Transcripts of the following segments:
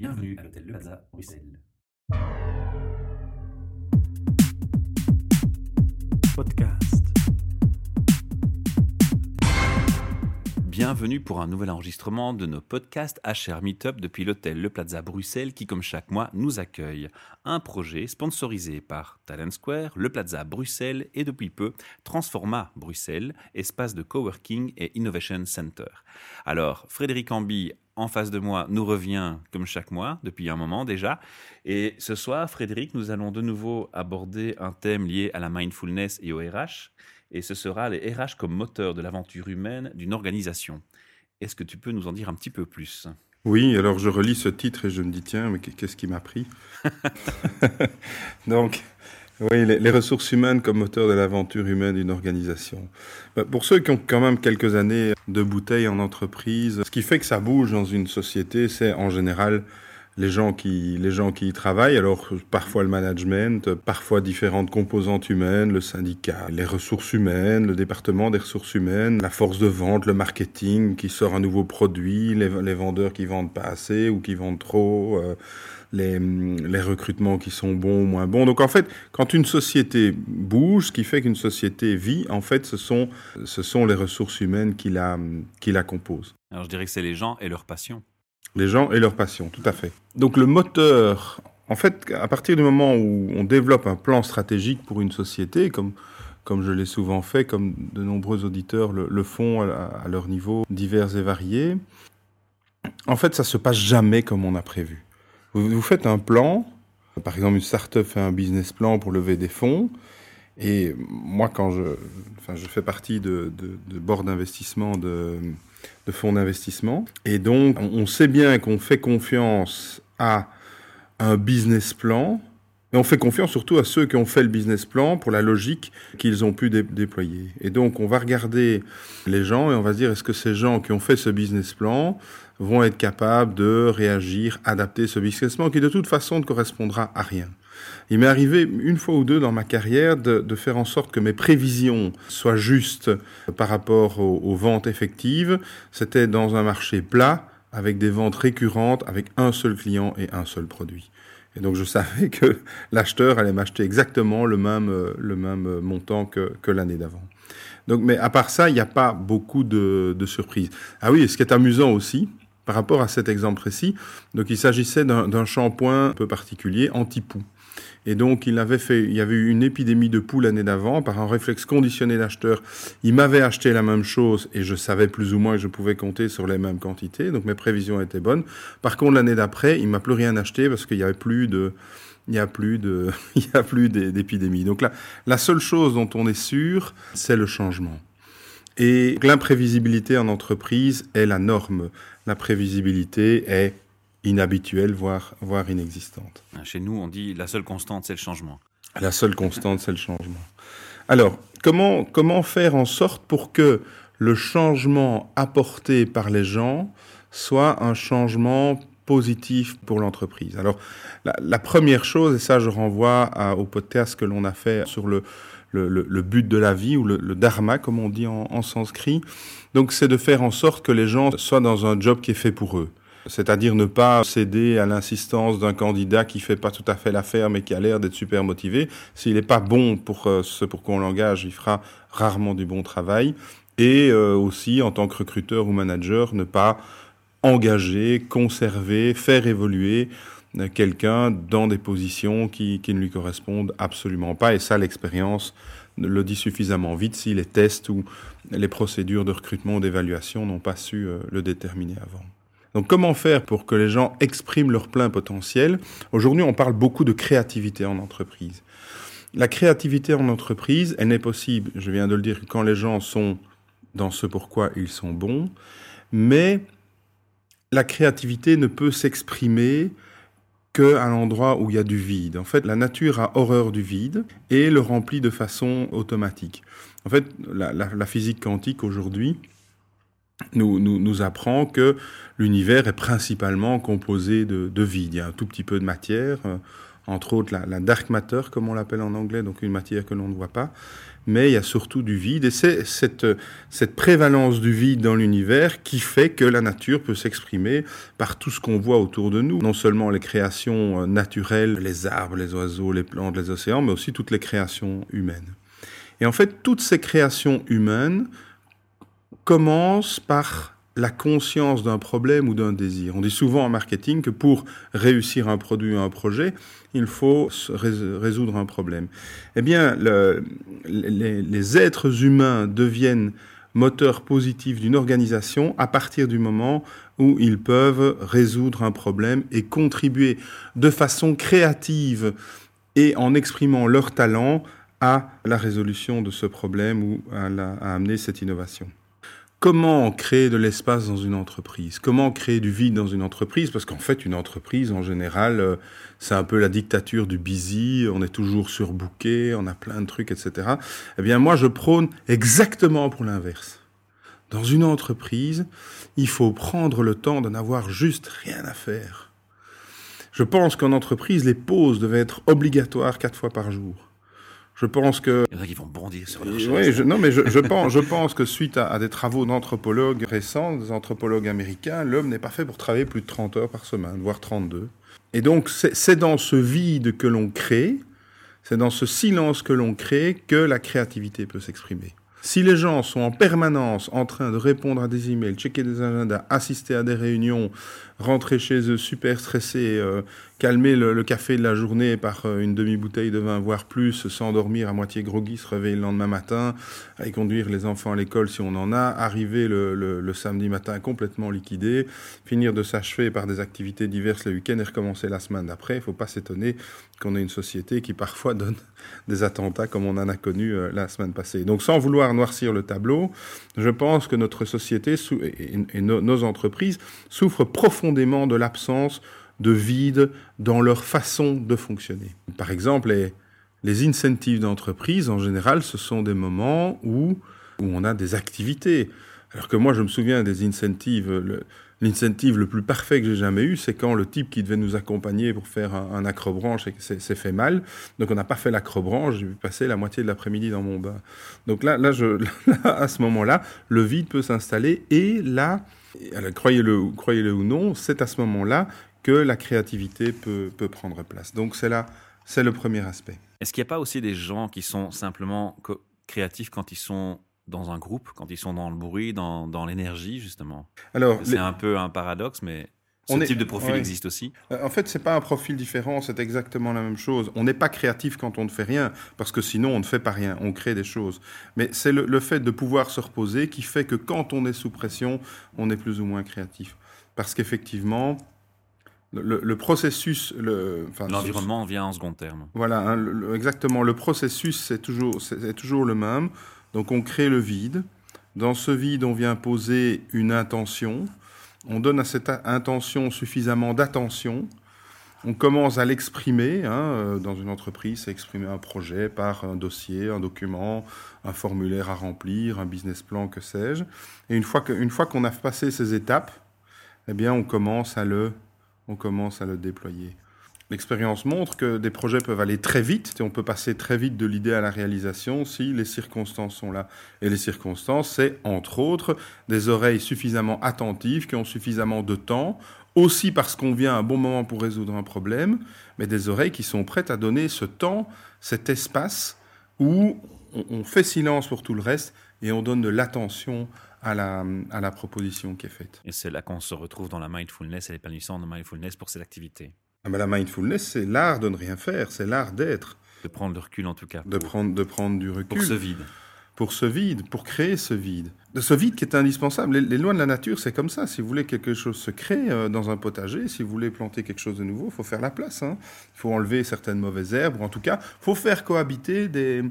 Bienvenue à l'hôtel Le Plaza, Bruxelles. Podcast. Bienvenue pour un nouvel enregistrement de nos podcasts HR Meetup depuis l'hôtel Le Plaza Bruxelles qui, comme chaque mois, nous accueille. Un projet sponsorisé par Talent Square, Le Plaza Bruxelles et depuis peu Transforma Bruxelles, espace de coworking et innovation center. Alors, Frédéric Ambi, en face de moi, nous revient comme chaque mois, depuis un moment déjà. Et ce soir, Frédéric, nous allons de nouveau aborder un thème lié à la mindfulness et au RH et ce sera les RH comme moteur de l'aventure humaine d'une organisation. Est-ce que tu peux nous en dire un petit peu plus? Oui, alors je relis ce titre et je me dis, tiens, mais qu'est-ce qui m'a pris? Donc, oui, les, ressources humaines comme moteur de l'aventure humaine d'une organisation. Bah, pour ceux qui ont quand même quelques années de bouteille en entreprise, ce qui fait que ça bouge dans une société, c'est en général les gens qui les gens qui y travaillent. Alors parfois le management, parfois différentes composantes humaines, le syndicat, les ressources humaines, le département des ressources humaines, la force de vente, le marketing qui sort un nouveau produit, les, vendeurs qui vendent pas assez ou qui vendent trop. Euh, les, recrutements qui sont bons ou moins bons. Donc en fait, quand une société bouge, ce qui fait qu'une société vit, en fait, ce sont, ce sont les ressources humaines qui la, qui la composent. Alors je dirais que c'est les gens et leur passion. Les gens et leur passion, tout à fait. Donc le moteur, en fait, à partir du moment où on développe un plan stratégique pour une société, comme, comme je l'ai souvent fait, comme de nombreux auditeurs le, font à, leur niveau divers et variés, en fait, ça se passe jamais comme on a prévu. Vous, faites un plan, par exemple, une start-up fait un business plan pour lever des fonds, et moi, quand je, enfin, je fais partie de, de, de board d'investissement de, de fonds d'investissement. Et donc, on sait bien qu'on fait confiance à un business plan, mais on fait confiance surtout à ceux qui ont fait le business plan pour la logique qu'ils ont pu déployer. Et donc, on va regarder les gens et on va se dire, est-ce que ces gens qui ont fait ce business plan vont être capables de réagir, adapter ce business plan qui de toute façon ne correspondra à rien. Il m'est arrivé une fois ou deux dans ma carrière de, faire en sorte que mes prévisions soient justes par rapport aux, ventes effectives. C'était dans un marché plat, avec des ventes récurrentes, avec un seul client et un seul produit. Et donc je savais que l'acheteur allait m'acheter exactement le même, le même montant que, l'année d'avant. Donc, mais à part ça, il n'y a pas beaucoup de, surprises. Ah oui, ce qui est amusant aussi, par rapport à cet exemple précis, donc il s'agissait d'un shampoing un peu particulier, anti-poux. Et donc, il avait fait, il y avait eu une épidémie de poules l'année d'avant. Par un réflexe conditionné d'acheteur, il m'avait acheté la même chose et je savais plus ou moins que je pouvais compter sur les mêmes quantités. Donc, mes prévisions étaient bonnes. Par contre, l'année d'après, il m'a plus rien acheté parce qu'il n'y avait plus de, il a plus de, il y a plus d'épidémie. Donc la seule chose dont on est sûr, c'est le changement. Et l'imprévisibilité en entreprise est la norme. La prévisibilité est inhabituelle, voire, voire inexistante. Chez nous, on dit la seule constante, c'est le changement. La seule constante, c'est le changement. Alors, comment, comment faire en sorte pour que le changement apporté par les gens soit un changement positif pour l'entreprise? Alors, la, première chose, et ça je renvoie au podcast que l'on a fait sur le, le, le, but de la vie, ou le, dharma, comme on dit en, en sanskrit, donc c'est de faire en sorte que les gens soient dans un job qui est fait pour eux c'est-à-dire ne pas céder à l'insistance d'un candidat qui fait pas tout à fait l'affaire mais qui a l'air d'être super motivé. S'il n'est pas bon pour euh, ce pour qu'on l'engage, il fera rarement du bon travail. Et euh, aussi, en tant que recruteur ou manager, ne pas engager, conserver, faire évoluer euh, quelqu'un dans des positions qui, qui ne lui correspondent absolument pas. Et ça, l'expérience le dit suffisamment vite si les tests ou les procédures de recrutement ou d'évaluation n'ont pas su le déterminer avant. Donc comment faire pour que les gens expriment leur plein potentiel? Aujourd'hui, on parle beaucoup de créativité en entreprise. La créativité en entreprise, elle n'est possible, je viens de le dire, quand les gens sont dans ce pourquoi ils sont bons, mais la créativité ne peut s'exprimer qu'à l'endroit où il y a du vide. En fait, la nature a horreur du vide et le remplit de façon automatique. En fait, la, la physique quantique aujourd'hui, nous, nous, nous, apprend que l'univers est principalement composé de, de, vide. Il y a un tout petit peu de matière, euh, entre autres la, la dark matter, comme on l'appelle en anglais, donc une matière que l'on ne voit pas, mais il y a surtout du vide. Et c'est cette, cette prévalence du vide dans l'univers qui fait que la nature peut s'exprimer par tout ce qu'on voit autour de nous. Non seulement les créations euh, naturelles, les arbres, les oiseaux, les plantes, les océans, mais aussi toutes les créations humaines. Et en fait, toutes ces créations humaines commencent par la conscience d'un problème ou d'un désir. On dit souvent en marketing que pour réussir un produit ou un projet, il faut résoudre un problème. Eh bien, le, les, êtres humains deviennent moteurs positifs d'une organisation à partir du moment où ils peuvent résoudre un problème et contribuer de façon créative et en exprimant leur talent à la résolution de ce problème ou à amener cette innovation. Comment créer de l'espace dans une entreprise? Comment créer du vide dans une entreprise? Parce qu'en fait, une entreprise, en général, euh, c'est un peu la dictature du busy, on est toujours surbooké, on a plein de trucs, etc. Eh bien, moi, je prône exactement pour l'inverse. Dans une entreprise, il faut prendre le temps de n'avoir juste rien à faire. Je pense qu'en entreprise, les pauses devaient être obligatoires quatre fois par jour. Je pense que. Il y en a qui vont bondir sur leur. Oui, je, non, mais je, je, pense, je pense que suite à, à des travaux d'anthropologues récents, des anthropologues américains, l'homme n'est pas fait pour travailler plus de 30 heures par semaine, voire 32. Et donc, c'est dans ce vide que l'on crée, c'est dans ce silence que l'on crée que la créativité peut s'exprimer. Si les gens sont en permanence en train de répondre à des emails, checker des agendas, assister à des réunions, rentrer chez eux super stressés, euh, calmer le, le, café de la journée par euh, une demi-bouteille de vin, voire plus, s'endormir à moitié groggy, se réveiller le lendemain matin, aller conduire les enfants à l'école si on en a, arriver le, le, le samedi matin complètement liquidé, finir de s'achever par des activités diverses le week-end et recommencer la semaine d'après. Il ne faut pas s'étonner qu'on ait une société qui parfois donne des attentats comme on en a connu euh, la semaine passée. Donc sans vouloir noircir le tableau, je pense que notre société et, et nos, nos entreprises souffrent profondément de l'absence de vide dans leur façon de fonctionner. Par exemple, les, les incentives d'entreprise, en général, ce sont des moments où, où on a des activités. Alors que moi, je me souviens des incentives. L'incentive le, plus parfait que j'ai jamais eu, c'est quand le type qui devait nous accompagner pour faire un, un acrobranche s'est fait mal. Donc on n'a pas fait l'acrobranche, j'ai passé la moitié de l'après-midi dans mon bain. Donc là, là à ce moment-là, le vide peut s'installer et là, croyez-le croyez -le ou non, c'est à ce moment-là que la créativité peut, peut prendre place. Donc c'est là, c'est le premier aspect. Est-ce qu'il n'y a pas aussi des gens qui sont simplement créatifs quand ils sont dans un groupe, quand ils sont dans le bruit, dans, dans l'énergie, justement Alors, c'est les... un peu un paradoxe, mais ce on type est... de profil ouais. existe aussi. En fait, c'est pas un profil différent, c'est exactement la même chose. On n'est pas créatif quand on ne fait rien, parce que sinon on ne fait pas rien, on crée des choses. Mais c'est le, le, fait de pouvoir se reposer qui fait que quand on est sous pression, on est plus ou moins créatif. Parce qu'effectivement, le, le, processus, l'environnement vient en second terme. Voilà, hein, le, exactement. Le processus c'est toujours, c'est toujours le même. Donc on crée le vide. Dans ce vide, on vient poser une intention. On donne à cette intention suffisamment d'attention. On commence à l'exprimer. Hein, dans une entreprise, c'est exprimer un projet par un dossier, un document, un formulaire à remplir, un business plan, que sais-je. Et une fois qu'on a passé ces étapes, eh bien, on commence à le déployer. L'expérience montre que des projets peuvent aller très vite et on peut passer très vite de l'idée à la réalisation si les circonstances sont là. Et les circonstances, c'est entre autres des oreilles suffisamment attentives qui ont suffisamment de temps, aussi parce qu'on vient à un bon moment pour résoudre un problème, mais des oreilles qui sont prêtes à donner ce temps, cet espace où on fait silence pour tout le reste et on donne de l'attention à la, à la proposition qui est faite. Et c'est là qu'on se retrouve dans la mindfulness et l'épanouissement de mindfulness pour cette activité. Ah ben la mindfulness, c'est l'art de ne rien faire, c'est l'art d'être. De prendre le recul en tout cas. De, prendre, de prendre du recul. Pour ce vide. Pour ce vide, pour créer ce vide. De ce vide qui est indispensable. Les, les lois de la nature, c'est comme ça. Si vous voulez que quelque chose se crée euh, dans un potager, si vous voulez planter quelque chose de nouveau, il faut faire la place. Hein. Il faut enlever certaines mauvaises herbes, ou en tout cas, il faut faire cohabiter des,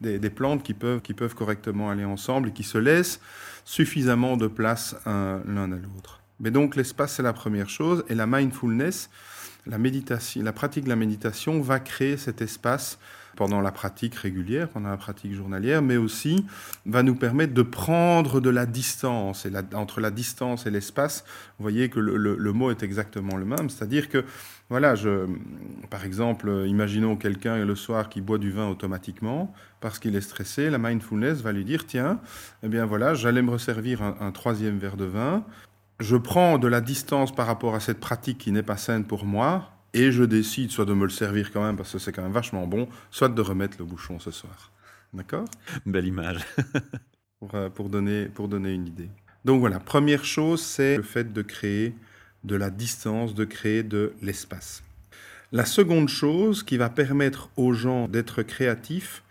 des, des, plantes qui peuvent, qui peuvent correctement aller ensemble et qui se laissent suffisamment de place l'un à l'autre. Mais donc l'espace, c'est la première chose, et la mindfulness, la, méditation, la pratique de la méditation va créer cet espace pendant la pratique régulière, pendant la pratique journalière, mais aussi va nous permettre de prendre de la distance. Et entre la distance et l'espace, vous voyez que le, mot est exactement le même. C'est-à-dire que, voilà, par exemple, imaginons quelqu'un le soir qui boit du vin automatiquement parce qu'il est stressé. La mindfulness va lui dire, tiens, eh bien voilà, j'allais me resservir un troisième verre de vin. Je prends de la distance par rapport à cette pratique qui n'est pas saine pour moi, et je décide soit de me le servir quand même parce que c'est quand même vachement bon, soit de remettre le bouchon ce soir. D'accord? Belle image. pour, euh, pour, donner, pour donner une idée. Donc voilà, première chose, c'est le fait de créer de la distance, de créer de l'espace. La seconde chose qui va permettre aux gens d'être créatifs,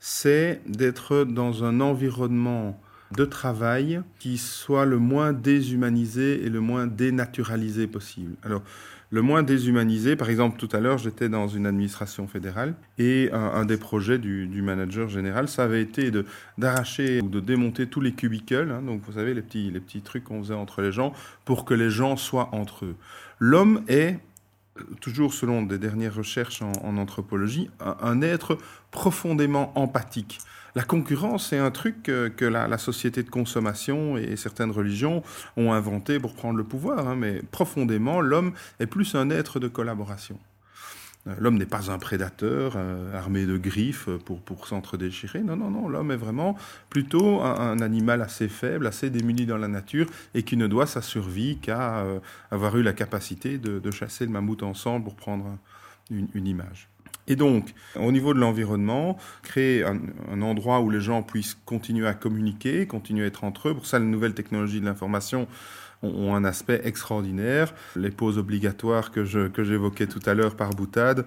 c'est d'être dans un environnement de travail qui soit le moins déshumanisé et le moins dénaturalisé possible. Alors, le moins déshumanisé. Par exemple, tout à l'heure, j'étais dans une administration fédérale et un, des projets du, manager général, ça avait été d'arracher ou de démonter tous les cubicles, hein. donc vous savez, les petits, les petits trucs qu'on faisait entre les gens, pour que les gens soient entre eux. L'homme est toujours selon des dernières recherches en, anthropologie, un, être profondément empathique. La concurrence, c'est un truc que, la, société de consommation et certaines religions ont inventé pour prendre le pouvoir, hein, mais profondément, l'homme est plus un être de collaboration. Euh, l'homme n'est pas un prédateur euh, armé de griffes pour, pour s'entre-déchirer. Non, non, non. L'homme est vraiment plutôt un, animal assez faible, assez démuni dans la nature et qui ne doit sa survie qu'à euh, avoir eu la capacité de, chasser le mammouth ensemble pour prendre une image. Et donc, au niveau de l'environnement, créer un, endroit où les gens puissent continuer à communiquer, continuer à être entre eux. Pour ça, les nouvelles technologies de l'information ont, un aspect extraordinaire. Les pauses obligatoires que, j'évoquais tout à l'heure par boutade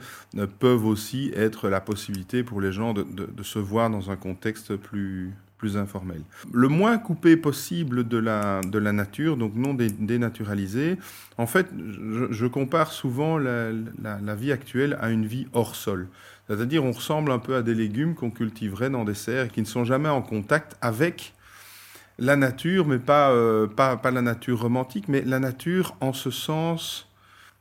peuvent aussi être la possibilité pour les gens de se voir dans un contexte plus, plus informel. Le moins coupé possible de la, de la nature, donc non dénaturalisé. En fait, je, compare souvent la, la, vie actuelle à une vie hors sol. C'est-à-dire, on ressemble un peu à des légumes qu'on cultiverait dans des serres et qui ne sont jamais en contact avec la nature, mais pas, euh, pas, pas la nature romantique, mais la nature en ce sens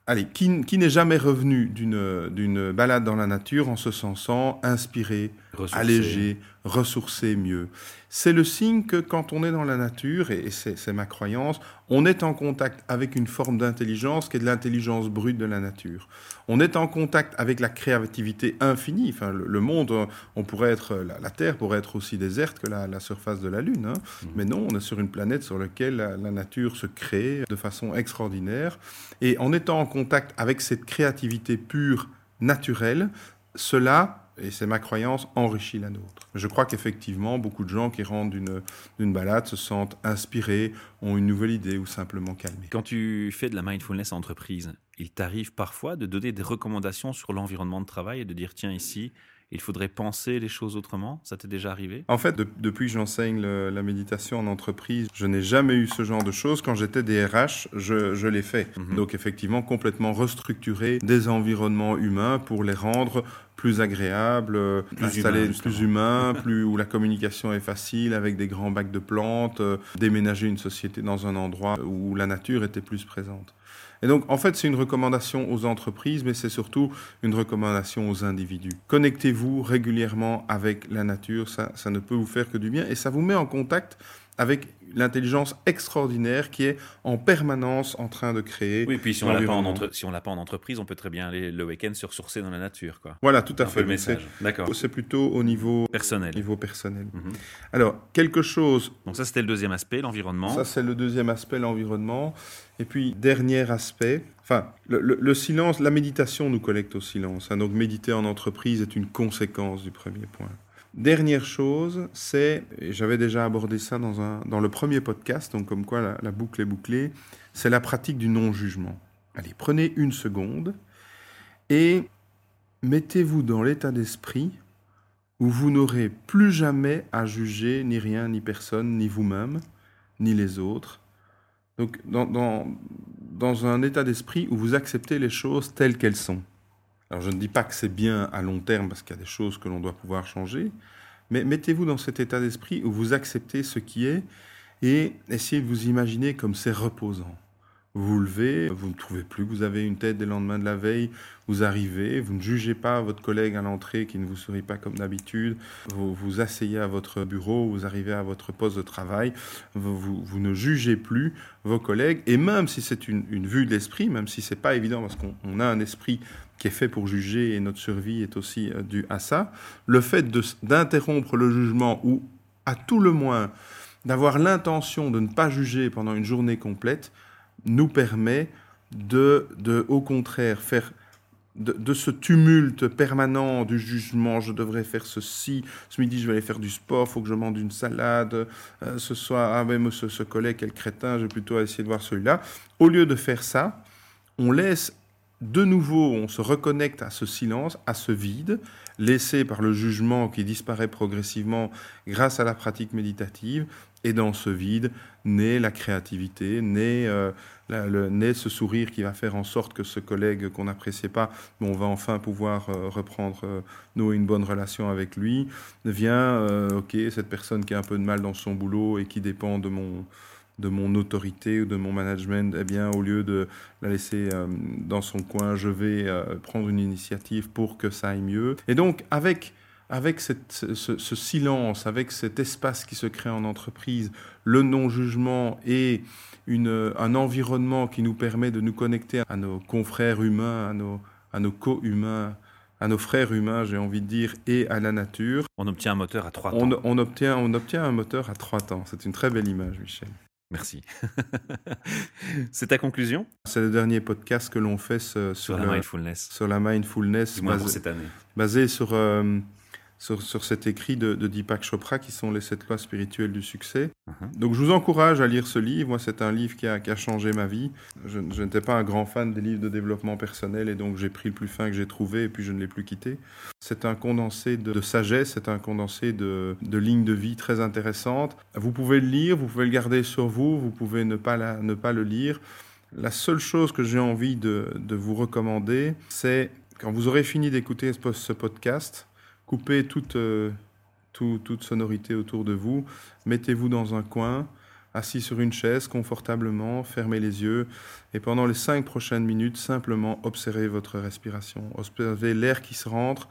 allez, qui, qui n'est jamais revenu d'une balade dans la nature en se sentant inspiré, allégé, ressourcer mieux. C'est le signe que quand on est dans la nature, et c'est ma croyance, on est en contact avec une forme d'intelligence qui est de l'intelligence brute de la nature. On est en contact avec la créativité infinie. Enfin, le, monde, on pourrait être, la, Terre pourrait être aussi déserte que la, surface de la Lune. Hein. Mmh. Mais non, on est sur une planète sur laquelle la, la, nature se crée de façon extraordinaire. Et en étant en contact avec cette créativité pure, naturelle, cela et c'est ma croyance, enrichit la nôtre. Je crois qu'effectivement, beaucoup de gens qui rentrent d'une balade se sentent inspirés, ont une nouvelle idée ou simplement calmés. Quand tu fais de la mindfulness en entreprise, il t'arrive parfois de donner des recommandations sur l'environnement de travail et de dire, tiens, ici, il faudrait penser les choses autrement Ça t'est déjà arrivé? En fait, depuis que j'enseigne la méditation en entreprise, je n'ai jamais eu ce genre de choses. Quand j'étais DRH, je, je l'ai fait. Mhm. Donc effectivement, complètement restructurer des environnements humains pour les rendre plus agréables, plus installer humain, plus humain, plus où la communication est facile avec des grands bacs de plantes, euh, déménager une société dans un endroit où la nature était plus présente. Et donc, en fait, c'est une recommandation aux entreprises, mais c'est surtout une recommandation aux individus. Connectez-vous régulièrement avec la nature, ça, ça ne peut vous faire que du bien, et ça vous met en contact avec l'intelligence extraordinaire qui est en permanence en train de créer. Oui, puis si on l'a pas, en si l'a pas en entreprise, on peut très bien aller le week-end se ressourcer dans la nature. Quoi. Voilà, tout à fait. le message. D'accord. C'est plutôt au niveau personnel. Niveau personnel. Mhm. Alors, quelque chose... Donc ça, c'était le deuxième aspect, l'environnement. Ça, c'est le deuxième aspect, l'environnement. Et puis, dernier aspect, enfin, le, silence, la méditation nous collecte au silence. Hein. donc, méditer en entreprise est une conséquence du premier point. Dernière chose, c'est, j'avais déjà abordé ça dans, un, dans le premier podcast, donc comme quoi la, boucle est bouclée, c'est la pratique du non-jugement. Allez, prenez une seconde et mettez-vous dans l'état d'esprit où vous n'aurez plus jamais à juger ni rien, ni personne, ni vous-même, ni les autres. Donc dans, dans, dans un état d'esprit où vous acceptez les choses telles qu'elles sont. Alors je ne dis pas que c'est bien à long terme parce qu'il y a des choses que l'on doit pouvoir changer, mais mettez-vous dans cet état d'esprit où vous acceptez ce qui est et essayez de vous imaginer comme c'est reposant. Vous vous levez, vous ne trouvez plus que vous avez une tête des lendemains de la veille, vous arrivez, vous ne jugez pas votre collègue à l'entrée qui ne vous sourit pas comme d'habitude, vous vous asseyez à votre bureau, vous arrivez à votre poste de travail, vous, ne jugez plus vos collègues, et même si c'est une, une, vue de l'esprit, même si c'est pas évident parce qu'on a un esprit qui est fait pour juger et notre survie est aussi euh, due à ça, le fait d'interrompre le jugement ou à tout le moins d'avoir l'intention de ne pas juger pendant une journée complète, nous permet de, de au contraire, faire de, ce tumulte permanent du jugement, je devrais faire ceci, ce midi je vais aller faire du sport, faut que je mange une salade, euh, ce soir, ah même ce, ce collègue, quel crétin, je vais plutôt essayer de voir celui-là. Au lieu de faire ça, on laisse de nouveau, on se reconnecte à ce silence, à ce vide, laissé par le jugement qui disparaît progressivement grâce à la pratique méditative. Et dans ce vide naît la créativité, naît, euh, le, naît ce sourire qui va faire en sorte que ce collègue qu'on n'appréciait pas, on va enfin pouvoir euh, reprendre euh, nous une bonne relation avec lui. Vient, euh, ok, cette personne qui a un peu de mal dans son boulot et qui dépend de mon de mon autorité ou de mon management, eh bien, au lieu de la laisser euh, dans son coin, je vais euh, prendre une initiative pour que ça aille mieux. Et donc, avec, avec cette, ce, ce, silence, avec cet espace qui se crée en entreprise, le non-jugement et une, un environnement qui nous permet de nous connecter à nos confrères humains, à nos, à nos co-humains, à nos frères humains, j'ai envie de dire, et à la nature. On obtient un moteur à trois temps. On, on, obtient, on obtient un moteur à trois temps. C'est une très belle image, Michel. Merci. C'est ta conclusion? C'est le dernier podcast que l'on fait sur, sur, la le, mindfulness. Sur la mindfulness. Basé, cette année. Basé sur, euh, sur, sur, cet écrit de, de, Deepak Chopra qui sont les sept lois spirituelles du succès. Uh -huh. Donc je vous encourage à lire ce livre. Moi, c'est un livre qui a, qui a, changé ma vie. Je, je n'étais pas un grand fan des livres de développement personnel et donc j'ai pris le plus fin que j'ai trouvé et puis je ne l'ai plus quitté. C'est un condensé de, de sagesse, c'est un condensé de, de lignes de vie très intéressantes. Vous pouvez le lire, vous pouvez le garder sur vous, vous pouvez ne pas, la, ne pas le lire. La seule chose que j'ai envie de, de vous recommander, c'est quand vous aurez fini d'écouter ce podcast, coupez toute, euh, tout, toute sonorité autour de vous, mettez-vous dans un coin, assis sur une chaise confortablement, fermez les yeux et pendant les cinq prochaines minutes, simplement observez votre respiration. Observez l'air qui se rentre,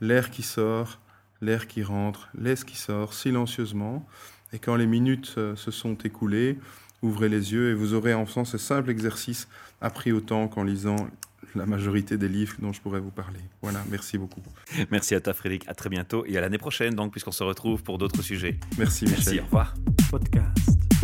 l'air qui sort, l'air qui rentre, l'air qui sort silencieusement. Et quand les minutes euh, se sont écoulées, ouvrez les yeux et vous aurez en faisant ce simple exercice appris autant qu'en lisant la majorité des livres dont je pourrais vous parler. Voilà, merci beaucoup. Merci à toi Frédéric, à très bientôt et à l'année prochaine donc puisqu'on se retrouve pour d'autres sujets. Merci Michel. Merci, au revoir. Podcast.